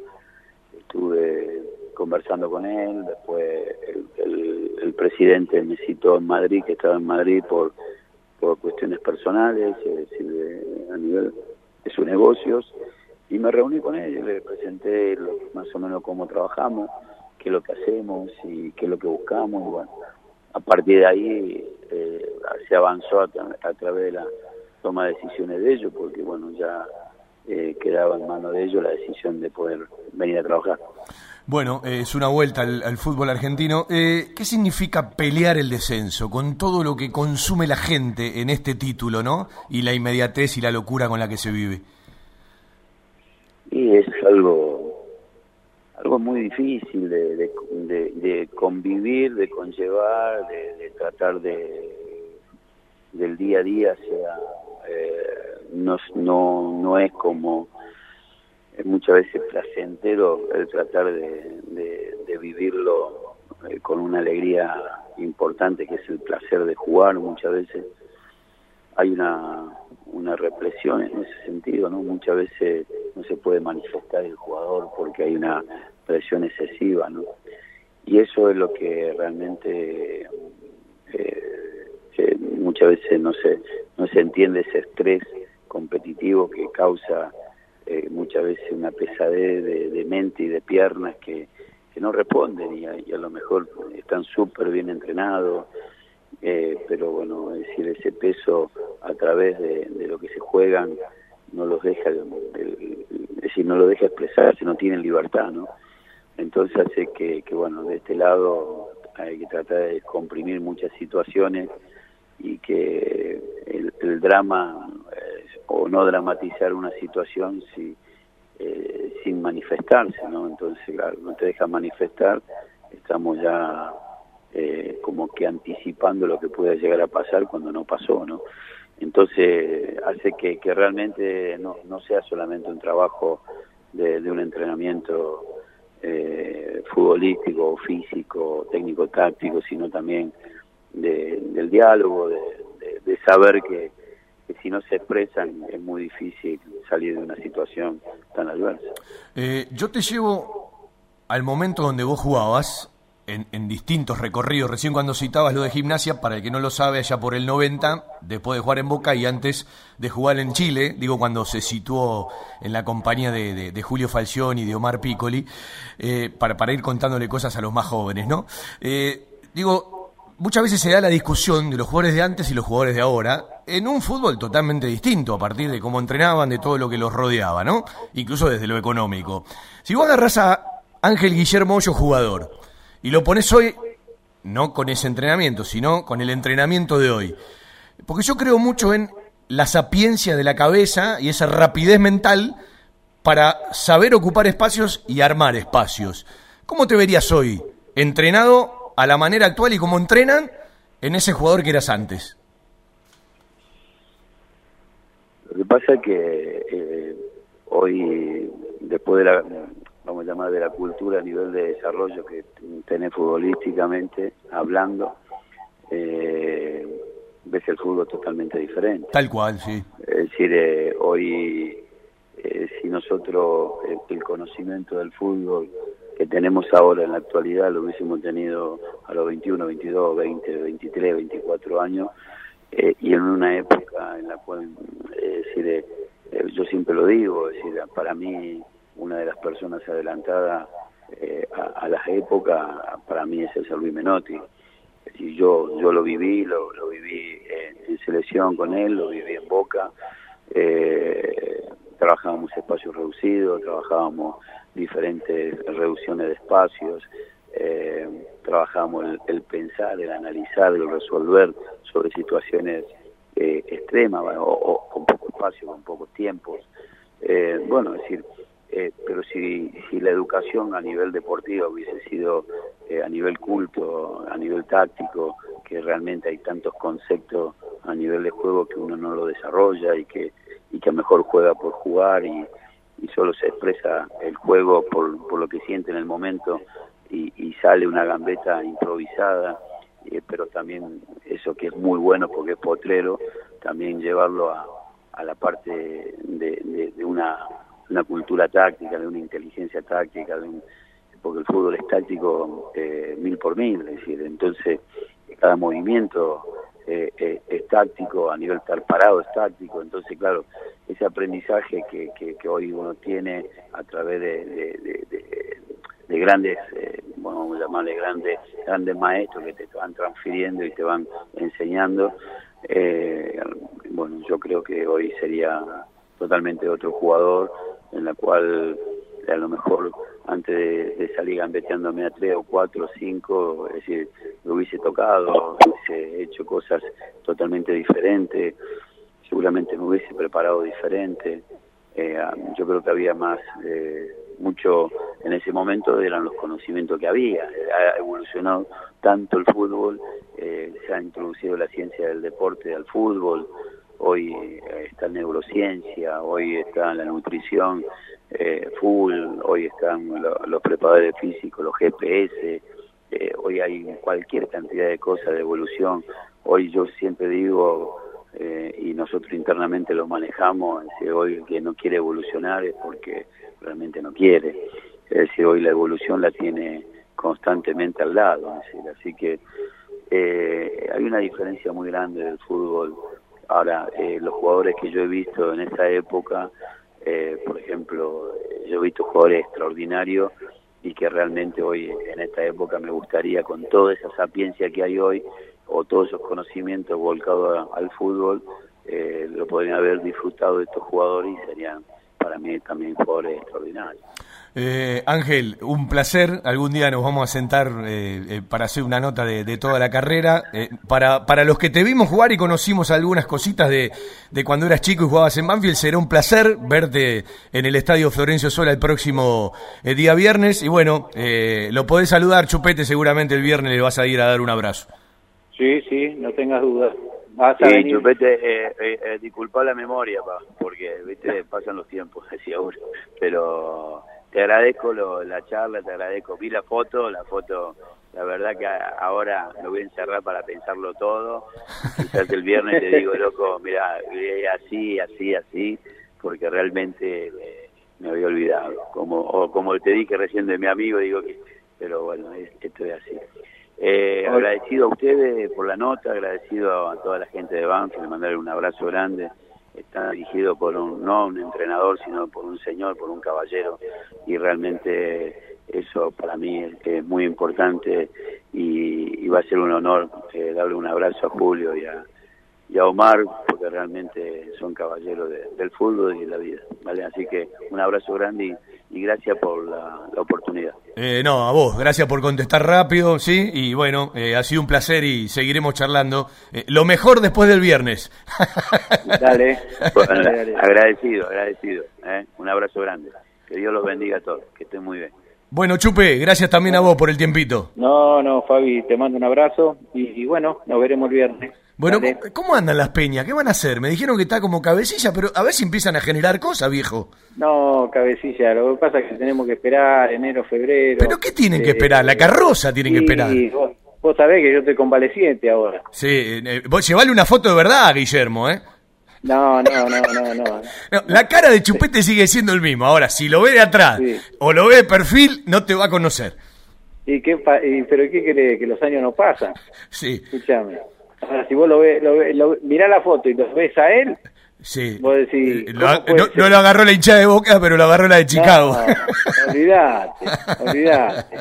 estuve conversando con él, después el, el presidente me citó en Madrid, que estaba en Madrid por por cuestiones personales, es decir, a nivel de sus negocios, y me reuní con él, le presenté más o menos cómo trabajamos, qué es lo que hacemos y qué es lo que buscamos, y bueno, a partir de ahí eh, se avanzó a, través de la toma de decisiones de ellos, porque bueno, ya eh, quedaba en manos de ellos la decisión de poder venir a trabajar. Bueno, es una vuelta al, fútbol argentino. Eh, ¿Qué significa pelear el descenso con todo lo que consume la gente en este título, no? Y la inmediatez y la locura con la que se vive. Y es algo, algo muy difícil de, de, convivir, de conllevar, de, tratar de del día a día sea eh, no, no, no es como muchas veces placentero el tratar de, vivirlo eh, con una alegría importante que es el placer de jugar. Muchas veces hay una una represión en ese sentido no muchas veces no se puede manifestar el jugador porque hay una presión excesiva no y eso es lo que realmente eh, muchas veces no se no se entiende ese estrés competitivo que causa eh, muchas veces una pesadez de, mente y de piernas que, no responden y a, lo mejor están súper bien entrenados, eh, pero bueno, es decir, ese peso a través de, lo que se juegan no los deja, decir, no lo deja expresarse, no tienen libertad, ¿no? Entonces hace que, que, bueno, de este lado hay que tratar de comprimir muchas situaciones y que el, el drama o no dramatizar una situación si, eh, sin manifestarse, ¿no? Entonces, no te deja manifestar, estamos ya eh, como que anticipando lo que pueda llegar a pasar cuando no pasó, ¿no? Entonces, hace que, realmente no, no sea solamente un trabajo de, un entrenamiento eh, futbolístico, físico, técnico, táctico, sino también del diálogo, de saber que, que si no se expresan es muy difícil salir de una situación tan adversa. Eh, yo te llevo al momento donde vos jugabas, en, distintos recorridos, recién cuando citabas lo de gimnasia, para el que no lo sabe, allá por el 90, después de jugar en Boca y antes de jugar en Chile, digo cuando se situó en la compañía de, Julio Falción y de Omar Piccoli, eh, para, para ir contándole cosas a los más jóvenes, ¿no? Eh, digo, muchas veces se da la discusión de los jugadores de antes y los jugadores de ahora en un fútbol totalmente distinto a partir de cómo entrenaban, de todo lo que los rodeaba, ¿no? Incluso desde lo económico. Si vos agarras a Ángel Guillermo Hoyo jugador y lo pones hoy, no con ese entrenamiento, sino con el entrenamiento de hoy. Porque yo creo mucho en la sapiencia de la cabeza y esa rapidez mental para saber ocupar espacios y armar espacios. ¿Cómo te verías hoy? ¿Entrenado a la manera actual y cómo entrenan en ese jugador que eras antes? Lo que pasa es que eh, hoy, después de la, vamos a llamar, de la cultura a nivel de desarrollo que tenés futbolísticamente, hablando, eh, ves el fútbol totalmente diferente. Tal cual, sí. Es decir, eh, hoy, si nosotros el conocimiento del fútbol que tenemos ahora en la actualidad lo hubiésemos tenido a los 21, 22, 20, 23, 24 años eh, y en una época en la cual, eh, decir, eh, yo siempre lo digo, es decir, para mí una de las personas adelantadas a, las épocas, para mí es el San Luis Menotti. Es yo, yo lo viví, lo, lo viví en, selección con él, lo viví en Boca, trabajábamos espacios reducidos, trabajábamos diferentes reducciones de espacios, eh, trabajamos el, pensar, el analizar, el resolver sobre situaciones eh, extremas o, con poco espacio, con pocos tiempos. Eh, bueno, es decir, eh, pero si, si la educación a nivel deportivo hubiese sido a nivel culto, a nivel táctico, que realmente hay tantos conceptos a nivel de juego que uno no lo desarrolla y que, y que mejor juega por jugar y, y solo se expresa el juego por, por lo que siente en el momento y, sale una gambeta improvisada, eh, pero también eso que es muy bueno porque es potrero, también llevarlo a, a la parte de, de, una, una, cultura táctica, de una inteligencia táctica, porque el fútbol es táctico eh, mil por mil, es decir, entonces cada movimiento eh, eh, es táctico, a nivel estar parado es táctico, entonces claro, ese aprendizaje que, que, hoy uno tiene a través de, de, grandes eh, vamos a llamarle grandes, grandes maestros que te van transfiriendo y te van enseñando. Bueno, yo creo que hoy sería totalmente otro jugador en la cual a lo mejor antes de, salir gambeteándome a tres o cuatro o cinco, es decir, lo hubiese tocado, hubiese hecho cosas totalmente diferentes, seguramente me hubiese preparado diferente. Eh, yo creo que había más, eh, mucho en ese momento eran los conocimientos que había. Ha evolucionado tanto el fútbol, eh, se ha introducido la ciencia del deporte al fútbol, hoy está en neurociencia, hoy está la nutrición eh, full, hoy están los preparadores físicos, los GPS, eh, hoy hay cualquier cantidad de cosas de evolución. Hoy yo siempre digo, eh, y nosotros internamente lo manejamos, es hoy el que no quiere evolucionar es porque realmente no quiere. Es hoy la evolución la tiene constantemente al lado. así que hay una diferencia muy grande del fútbol. Ahora, los jugadores que yo he visto en esa época, eh, por ejemplo, yo he visto jugadores extraordinarios y que realmente hoy, en esta época, me gustaría, con toda esa sapiencia que hay hoy, o todos esos conocimientos volcados al fútbol, eh, lo podrían haber disfrutado estos jugadores y serían para mí también jugadores extraordinarios. Eh, Ángel, un placer. Algún día nos vamos a sentar eh, eh, para hacer una nota de, toda la carrera. para, para los que te vimos jugar y conocimos algunas cositas de, de, cuando eras chico y jugabas en Banfield, será un placer verte en el Estadio Florencio Sola el próximo día viernes. Y bueno, lo podés saludar, Chupete, seguramente el viernes le vas a ir a dar un abrazo. Sí, sí, no tengas dudas. sí, Chupete, disculpa la memoria, pa, porque viste pasan los tiempos, decía uno. Pero te agradezco la charla, te agradezco. Vi la foto, la foto, la verdad que ahora lo voy a encerrar para pensarlo todo. Quizás el viernes te digo, loco, mira, así, así, así, porque realmente me, había olvidado. Como, o como te dije recién de mi amigo, digo que, pero bueno, esto es así. Eh, agradecido a ustedes por la nota, agradecido a toda la gente de Banfield, mandarle un abrazo grande está dirigido por un, no un entrenador, sino por un señor, por un caballero, y realmente eso para mí es, muy importante y, va a ser un honor darle un abrazo a Julio y a, y a Omar, porque realmente son caballeros del fútbol y de la vida. ¿vale? Así que un abrazo grande y, gracias por la, oportunidad. Eh, no, a vos, gracias por contestar rápido, ¿sí? Y bueno, eh, ha sido un placer y seguiremos charlando. Eh, lo mejor después del viernes. dale. Agradecido, agradecido. Un abrazo grande. Que Dios los bendiga a todos, que estén muy bien. Bueno, Chupe, gracias también a vos por el tiempito. No, no, Fabi, te mando un abrazo y bueno, nos veremos el viernes. Bueno, ¿cómo, andan las peñas? ¿Qué van a hacer? Me dijeron que está como cabecilla, pero a ver si empiezan a generar cosas, viejo. No, cabecilla, lo que pasa es que tenemos que esperar enero, febrero. ¿Pero qué tienen que esperar? La carroza tienen que esperar. Vos, vos sabés que yo estoy convaleciente ahora. Sí, eh, vos llevale una foto de verdad, Guillermo, ¿eh? No, no, no, no, no, La cara de Chupete sigue siendo el mismo. Ahora, si lo ve de atrás o lo ve de perfil, no te va a conocer. ¿Y qué ¿Pero qué quiere? ¿Que los años no pasan? Sí. Escúchame. Ahora, si vos lo ves, lo, mirá la foto y lo ves a él, Sí. Vos decís, eh, no, lo agarró la hinchada de Boca, pero lo agarró la de Chicago. olvidate, olvidate.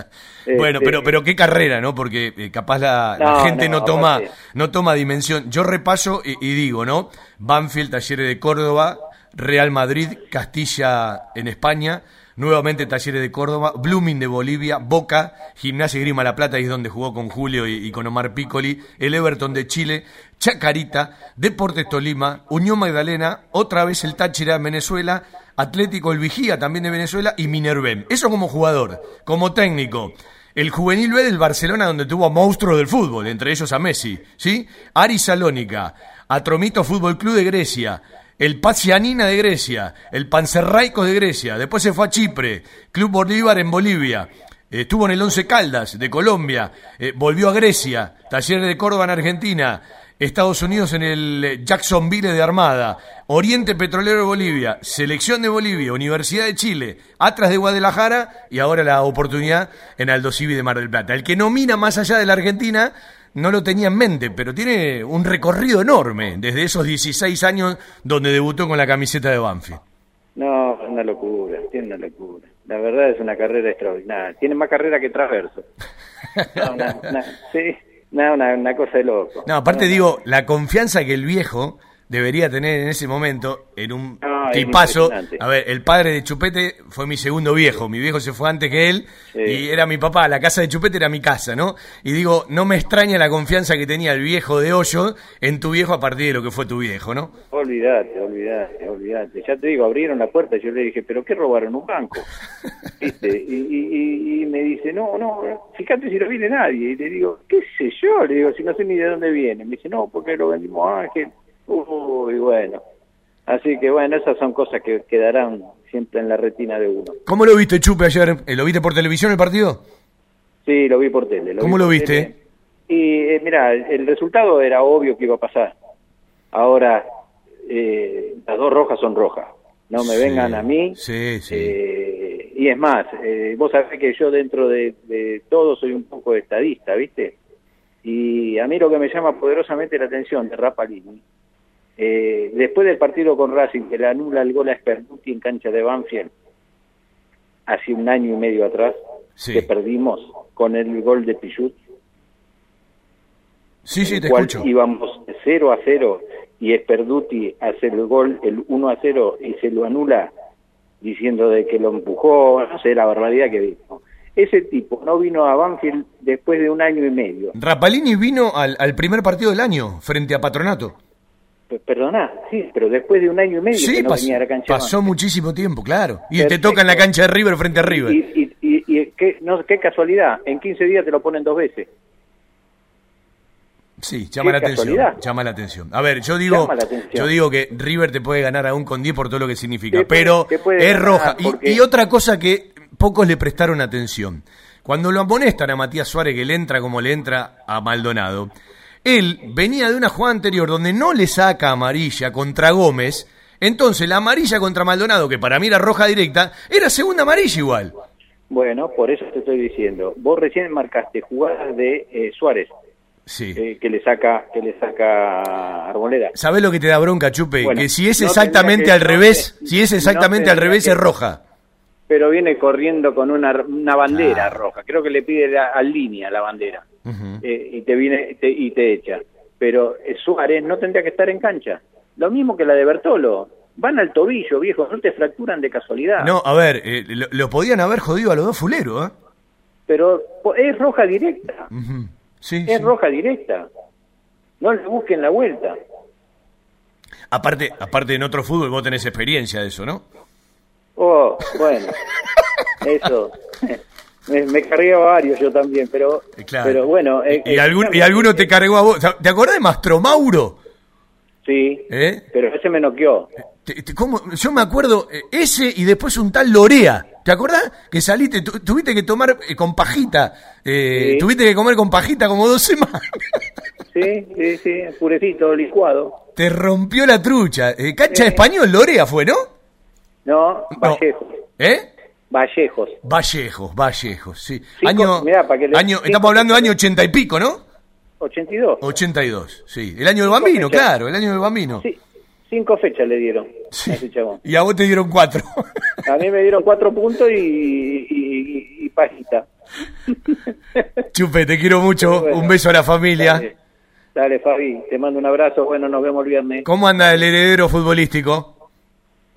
Bueno, pero pero qué carrera, ¿no? Porque eh, capaz la, gente no, toma no toma dimensión. Yo repaso y, y, digo, ¿no? Banfield, Talleres de Córdoba, Real Madrid, Castilla en España, nuevamente Talleres de Córdoba, Blooming de Bolivia, Boca, Gimnasia y Grima La Plata, y es donde jugó con Julio y, con Omar Piccoli, el Everton de Chile, Chacarita, Deportes Tolima, Unión Magdalena, otra vez el Táchira en Venezuela, Atlético El Vigía también de Venezuela y Minervem. Eso como jugador, como técnico. El juvenil B del Barcelona donde tuvo a monstruos del fútbol, entre ellos a Messi, ¿sí? Ari Salónica, Atromito Fútbol Club de Grecia, el Pacianina de Grecia, el Panzerraicos de Grecia, después se fue a Chipre, Club Bolívar en Bolivia, estuvo en el Once Caldas de Colombia, eh, volvió a Grecia, Talleres de Córdoba en Argentina, Estados Unidos en el Jacksonville de Armada, Oriente Petrolero de Bolivia, Selección de Bolivia, Universidad de Chile, Atlas de Guadalajara y ahora la oportunidad en Aldo Civi de Mar del Plata. El que nomina más allá de la Argentina no lo tenía en mente, pero tiene un recorrido enorme desde esos 16 años donde debutó con la camiseta de Banfield. No, una locura, tiene una locura. la verdad es una carrera extraordinaria. Tiene más carrera que Traverso. No, una, una- sí, no, una, una cosa de loco. No, aparte digo, la confianza que el viejo debería tener en ese momento en un No, es tipazo. A ver, el padre de Chupete fue mi segundo viejo. Mi viejo se fue antes que él Sí. y era mi papá. La casa de Chupete era mi casa, ¿no? Y digo, no me extraña la confianza que tenía el viejo de Hoyo en tu viejo a partir de lo que fue tu viejo, ¿no? Olvídate, olvídate, olvídate. Ya te digo, abrieron la puerta y yo le dije, ¿pero qué robaron un banco? ¿Viste? Y, y- y- y me dice, no, no, fíjate si no viene nadie. Y le digo, ¿qué sé yo? Le digo, si no sé ni de dónde viene. Me dice, no, porque lo vendimos a Ángel. Uy, bueno. Así que bueno, esas son cosas que quedarán siempre en la retina de uno. ¿Cómo lo viste, Chupe, ayer? Eh, ¿Lo viste por televisión el partido? Sí, lo vi por tele. ¿Cómo vi lo viste? tele. Y eh, mira, el, el resultado era obvio que iba a pasar. Ahora, eh, las dos rojas son rojas. No me Sí, vengan a mí. sí, sí. Eh, y es más, eh, vos sabés que yo dentro de, de todo soy un poco estadista, ¿viste? Y a mí lo que me llama poderosamente la atención de Rapalini, eh, después del partido con Racing, que le anula el gol a Sperduti en cancha de Banfield, hace un año y medio atrás, Sí. que perdimos con el gol de Pichut, Sí, sí, te cual escucho. íbamos 0 a 0 y Sperduti hace el gol, el 1 a 0 y se lo anula diciendo de que lo empujó, no sé, la barbaridad que dijo. Ese tipo no vino a Banfield después de un año y medio. Rapalini vino al, al primer partido del año frente a Patronato. Perdoná, sí, pero después de un año y medio Sí, que no pasó, venía a la cancha pasó muchísimo tiempo, claro. Y te toca en la cancha de River frente a River. Y, y, y, y qué, no, qué casualidad, en 15 días te lo ponen dos veces. Sí, llama la atención. Llama la atención. A ver, yo digo, yo digo que River te puede ganar aún con 10 por todo lo que significa, Te pero puede es roja. Porque- y otra cosa que pocos le prestaron atención. Cuando lo amonestan a Matías Suárez, que le entra como le entra a Maldonado, él venía de una jugada anterior donde no le saca amarilla contra Gómez. Entonces, la amarilla contra Maldonado, que para mí era roja directa, era segunda amarilla igual. Bueno, por eso te estoy diciendo. Vos recién marcaste jugadas de eh, Suárez, Sí. eh, que le saca que le saca Arboleda. ¿Sabés lo que te da bronca, Chupe? Bueno, que si es exactamente al revés, no si es te- exactamente no al revés, es roja. Pero viene corriendo con una, una bandera Ah. roja. Creo que le pide la- a línea la bandera. Eh, y te viene te- y te echa. Pero eh, Suárez no tendría que estar en cancha. Lo mismo que la de Bertolo. Van al tobillo, viejo, no te fracturan de casualidad. No, a ver, eh, lo, lo podían haber jodido a los dos fuleros, ¿eh? Pero es roja directa. Sí, Es sí. roja directa. No le busquen la vuelta. Aparte, aparte en otro fútbol vos tenés experiencia de eso, ¿no? Oh, bueno. Eso. Me, me cargué a varios yo también, pero, Eh, Claro. pero bueno. eh, y, y eh, algún- y claro, alguno eh, te cargó a vos. ¿Te acordás de Mastro Mauro? Sí, ¿Eh? pero ese me noqueó. ¿cómo? Yo me acuerdo, eh, ese y después un tal Lorea. ¿Te acordás? Que saliste, tu- tuviste que tomar eh, con pajita. eh, Sí. Tuviste que comer con pajita como dos semanas. Sí, sí, sí, purecito, licuado. Te rompió la trucha. Eh, cancha de español, Lorea fue, ¿no? No, Vallejos. ¿Eh? Vallejos. Vallejos, Vallejos, sí. Cinco- año, mirá, para que le- año, cinco- estamos hablando de año ochenta y pico, ¿no? 82. 82, sí. El año del bambino, fechas. claro, el año del bambino. Sí, cinco fechas le dieron Sí. Y a vos te dieron cuatro. A mí me dieron cuatro puntos y, y, y- y pajita. Chupe, te quiero mucho. Bueno, un beso a la familia. Dale, dale, Fabi, te mando un abrazo. Bueno, nos vemos el viernes. ¿Cómo anda el heredero futbolístico?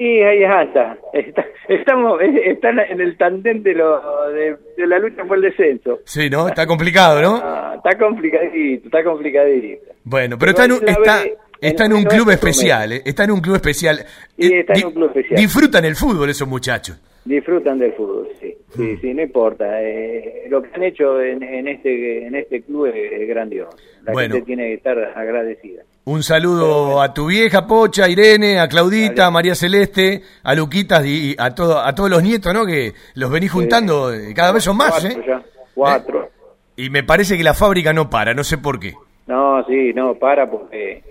Y ahí está. está estamos está en el tandem de, lo, de, de la lucha por el descenso. Sí, ¿no? Está complicado, ¿no? Ah, está complicadito, está complicadito. Bueno, pero está en un, la está, está en un no club es especial, ¿eh? Está en un club especial. Sí, Eh, está en un club especial. Disfrutan el fútbol esos muchachos. Disfrutan del fútbol, sí, Mm. sí, sí, no importa. Eh, lo que han hecho en, en este en este club es, es grandioso. La Bueno. gente tiene que estar agradecida. Un saludo a tu vieja Pocha, a Irene, a Claudita, a María Celeste, a Luquitas y a, todo, a todos los nietos, ¿no? Que los venís juntando, eh, cada vez son más, Cuatro ¿eh? ya, cuatro. Y me parece que la fábrica no para, no sé por qué. No, sí, no, para porque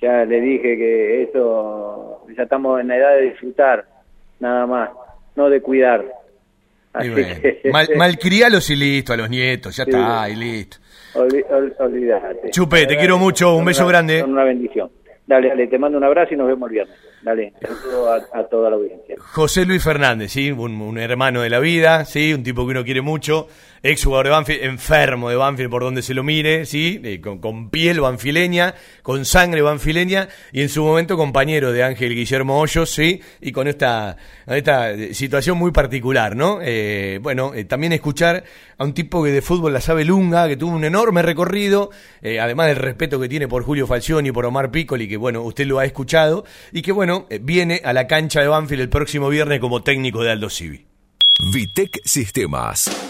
ya le dije que esto, ya estamos en la edad de disfrutar, nada más, no de cuidar. Así bueno, que, mal, malcrialos y listo, a los nietos, ya Sí. está, y listo. Olvi- ol- olvídate. Chupe, te quiero mucho, un beso una- grande. Una bendición. Dale, dale, te mando un abrazo y nos vemos el viernes. Dale, saludo a, toda la audiencia. José Luis Fernández, ¿sí? Un, hermano de la vida, ¿sí? Un tipo que uno quiere mucho, ex jugador de Banfield, enfermo de Banfield por donde se lo mire, ¿sí? Eh, con, piel banfileña, con sangre banfileña, y en su momento compañero de Ángel Guillermo Hoyos, ¿sí? Y con esta, esta situación muy particular, ¿no? Eh, bueno, eh, también escuchar a un tipo que de fútbol la sabe lunga, que tuvo un enorme recorrido, además del respeto que tiene por Julio Falcioni y por Omar Piccoli, que bueno, usted lo ha escuchado, y que bueno, eh, viene a la cancha de Banfield el próximo viernes como técnico de Aldo Civi. Vitec Sistemas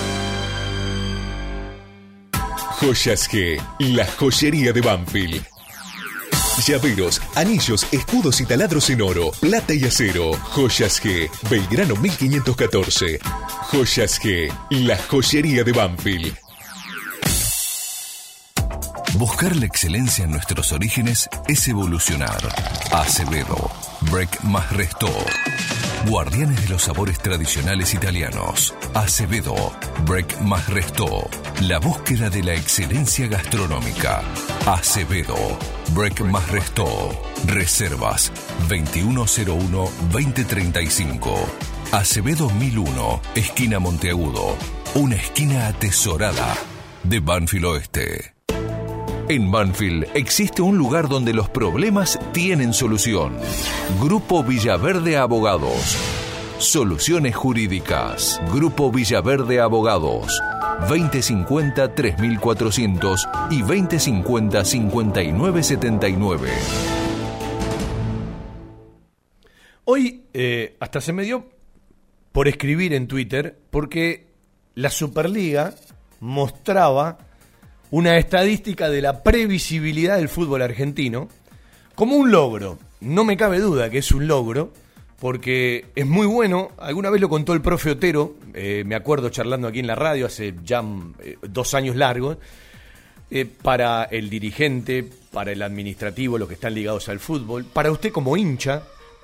Joyas G, la joyería de Banfield. Llaveros, anillos, escudos y taladros en oro, plata y acero. Joyas G, Belgrano 1514. Joyas G, la joyería de Banfield. Buscar la excelencia en nuestros orígenes es evolucionar. Acevedo, Break más Resto. Guardianes de los sabores tradicionales italianos. Acevedo, Break más Resto. La búsqueda de la excelencia gastronómica. Acevedo, Break más Resto. Reservas 2101-2035. Acevedo 1001, esquina Monteagudo. Una esquina atesorada de Banfield Oeste. En Banfield existe un lugar donde los problemas tienen solución. Grupo Villaverde Abogados. Soluciones Jurídicas. Grupo Villaverde Abogados. 2050-3400 y 2050-5979. Hoy eh, hasta se me dio por escribir en Twitter porque la Superliga mostraba una estadística de la previsibilidad del fútbol argentino como un logro. No me cabe duda que es un logro, porque es muy bueno. Alguna vez lo contó el profe Otero, eh, me acuerdo charlando aquí en la radio hace ya eh, dos años largos, eh, para el dirigente, para el administrativo, los que están ligados al fútbol, para usted como hincha,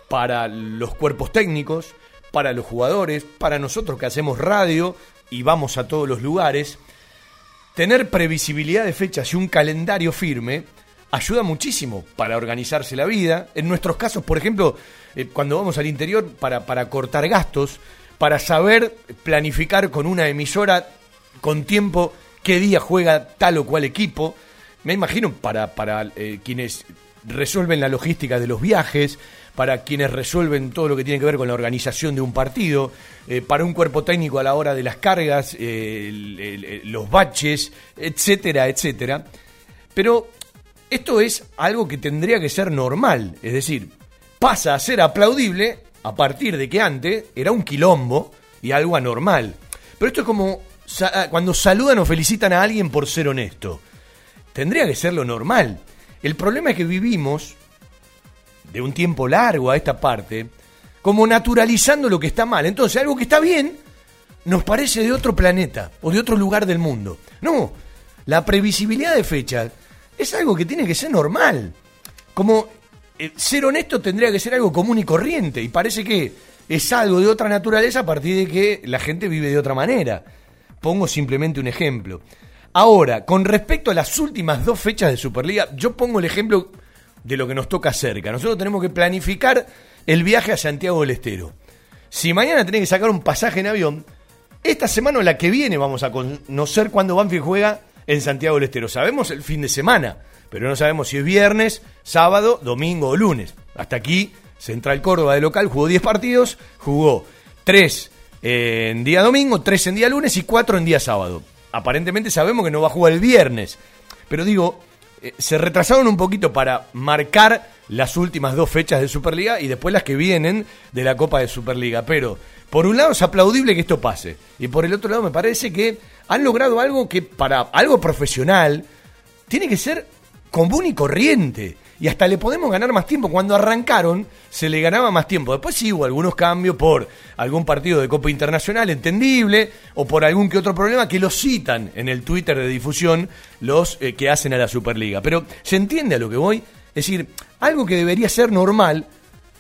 para los cuerpos técnicos, para los jugadores, para nosotros que hacemos radio y vamos a todos los lugares tener previsibilidad de fechas y un calendario firme ayuda muchísimo para organizarse la vida. En nuestros casos, por ejemplo, eh, cuando vamos al interior para, para cortar gastos, para saber planificar con una emisora con tiempo qué día juega tal o cual equipo. Me imagino para, para eh, quienes resuelven la logística de los viajes, para quienes resuelven todo lo que tiene que ver con la organización de un partido, eh, para un cuerpo técnico a la hora de las cargas, eh, los baches, etcétera, etcétera. Pero esto es algo que tendría que ser normal, es decir, pasa a ser aplaudible a partir de que antes era un quilombo y algo anormal. Pero esto es como ah, cuando saludan o felicitan a alguien por ser honesto. Tendría que ser lo normal. El problema es que vivimos de un tiempo largo a esta parte, como naturalizando lo que está mal. Entonces, algo que está bien nos parece de otro planeta o de otro lugar del mundo. No, la previsibilidad de fecha es algo que tiene que ser normal. Como eh, ser honesto tendría que ser algo común y corriente, y parece que es algo de otra naturaleza a partir de que la gente vive de otra manera. Pongo simplemente un ejemplo. Ahora, con respecto a las últimas dos fechas de Superliga, yo pongo el ejemplo de lo que nos toca cerca. Nosotros tenemos que planificar el viaje a Santiago del Estero. Si mañana tenés que sacar un pasaje en avión, esta semana o la que viene vamos a conocer cuándo Banfield juega en Santiago del Estero. Sabemos el fin de semana, pero no sabemos si es viernes, sábado, domingo o lunes. Hasta aquí, Central Córdoba de local jugó 10 partidos, jugó 3 en día domingo, 3 en día lunes y 4 en día sábado. Aparentemente sabemos que no va a jugar el viernes. Pero digo, eh, se retrasaron un poquito para marcar las últimas dos fechas de Superliga y después las que vienen de la Copa de Superliga. Pero por un lado es aplaudible que esto pase y por el otro lado me parece que han logrado algo que para algo profesional tiene que ser común y corriente. Y hasta le podemos ganar más tiempo. Cuando arrancaron, se le ganaba más tiempo. Después sí hubo algunos cambios por algún partido de Copa Internacional entendible o por algún que otro problema que lo citan en el Twitter de difusión los eh, que hacen a la Superliga. Pero se entiende a lo que voy. Es decir, algo que debería ser normal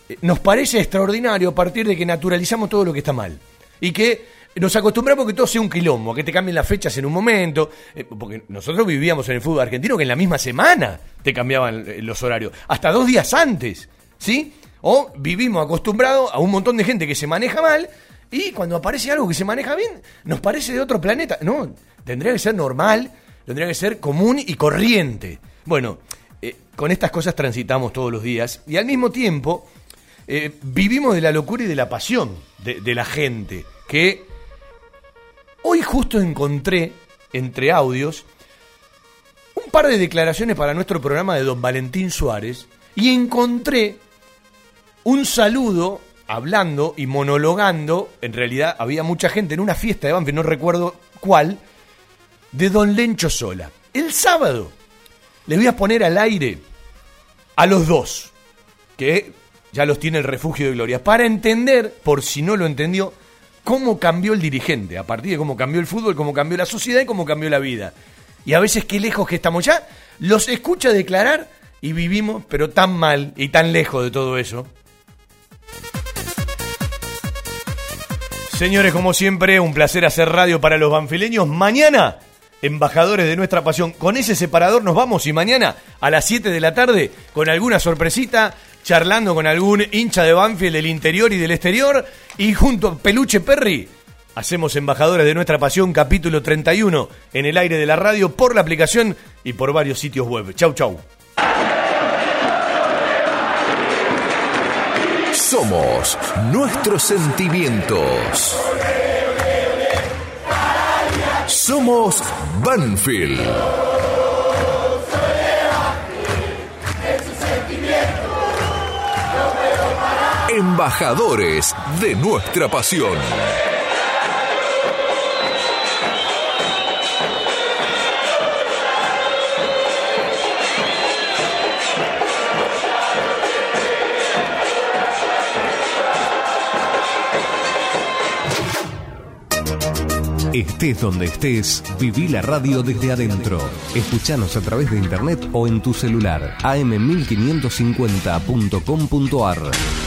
eh, nos parece extraordinario a partir de que naturalizamos todo lo que está mal. Y que nos acostumbramos que todo sea un quilombo, que te cambien las fechas en un momento, eh, porque nosotros vivíamos en el fútbol argentino que en la misma semana te cambiaban eh, los horarios, hasta dos días antes, ¿sí? O vivimos acostumbrados a un montón de gente que se maneja mal y cuando aparece algo que se maneja bien, nos parece de otro planeta. No, tendría que ser normal, tendría que ser común y corriente. Bueno, con estas cosas transitamos todos los días y al mismo tiempo eh, vivimos de la locura y de la pasión de, la gente. Que hoy justo encontré entre audios un par de declaraciones para nuestro programa de don Valentín Suárez y encontré un saludo hablando y monologando, en realidad había mucha gente en una fiesta de Banfield, no recuerdo cuál, de don Lencho Sola. El sábado le voy a poner al aire a los dos, que ya los tiene el refugio de gloria, para entender, por si no lo entendió, cómo cambió el dirigente, a partir de cómo cambió el fútbol, cómo cambió la sociedad y cómo cambió la vida. Y a veces qué lejos que estamos ya, los escucha declarar y vivimos, pero tan mal y tan lejos de todo eso. Señores, como siempre, un placer hacer radio para los banfileños. Mañana, embajadores de nuestra pasión. Con ese separador nos vamos y mañana a las 7 de la tarde, con alguna sorpresita, charlando con algún hincha de Banfield del interior y del exterior. Y junto a Peluche Perry, hacemos Embajadores de Nuestra Pasión, capítulo 31, en el aire de la radio, por la aplicación y por varios sitios web. Chau, chau. Somos nuestros sentimientos. Somos Banfield. Embajadores de nuestra pasión. Estés donde estés, viví la radio desde adentro. Escuchanos a través de internet o en tu celular. am1550.com.ar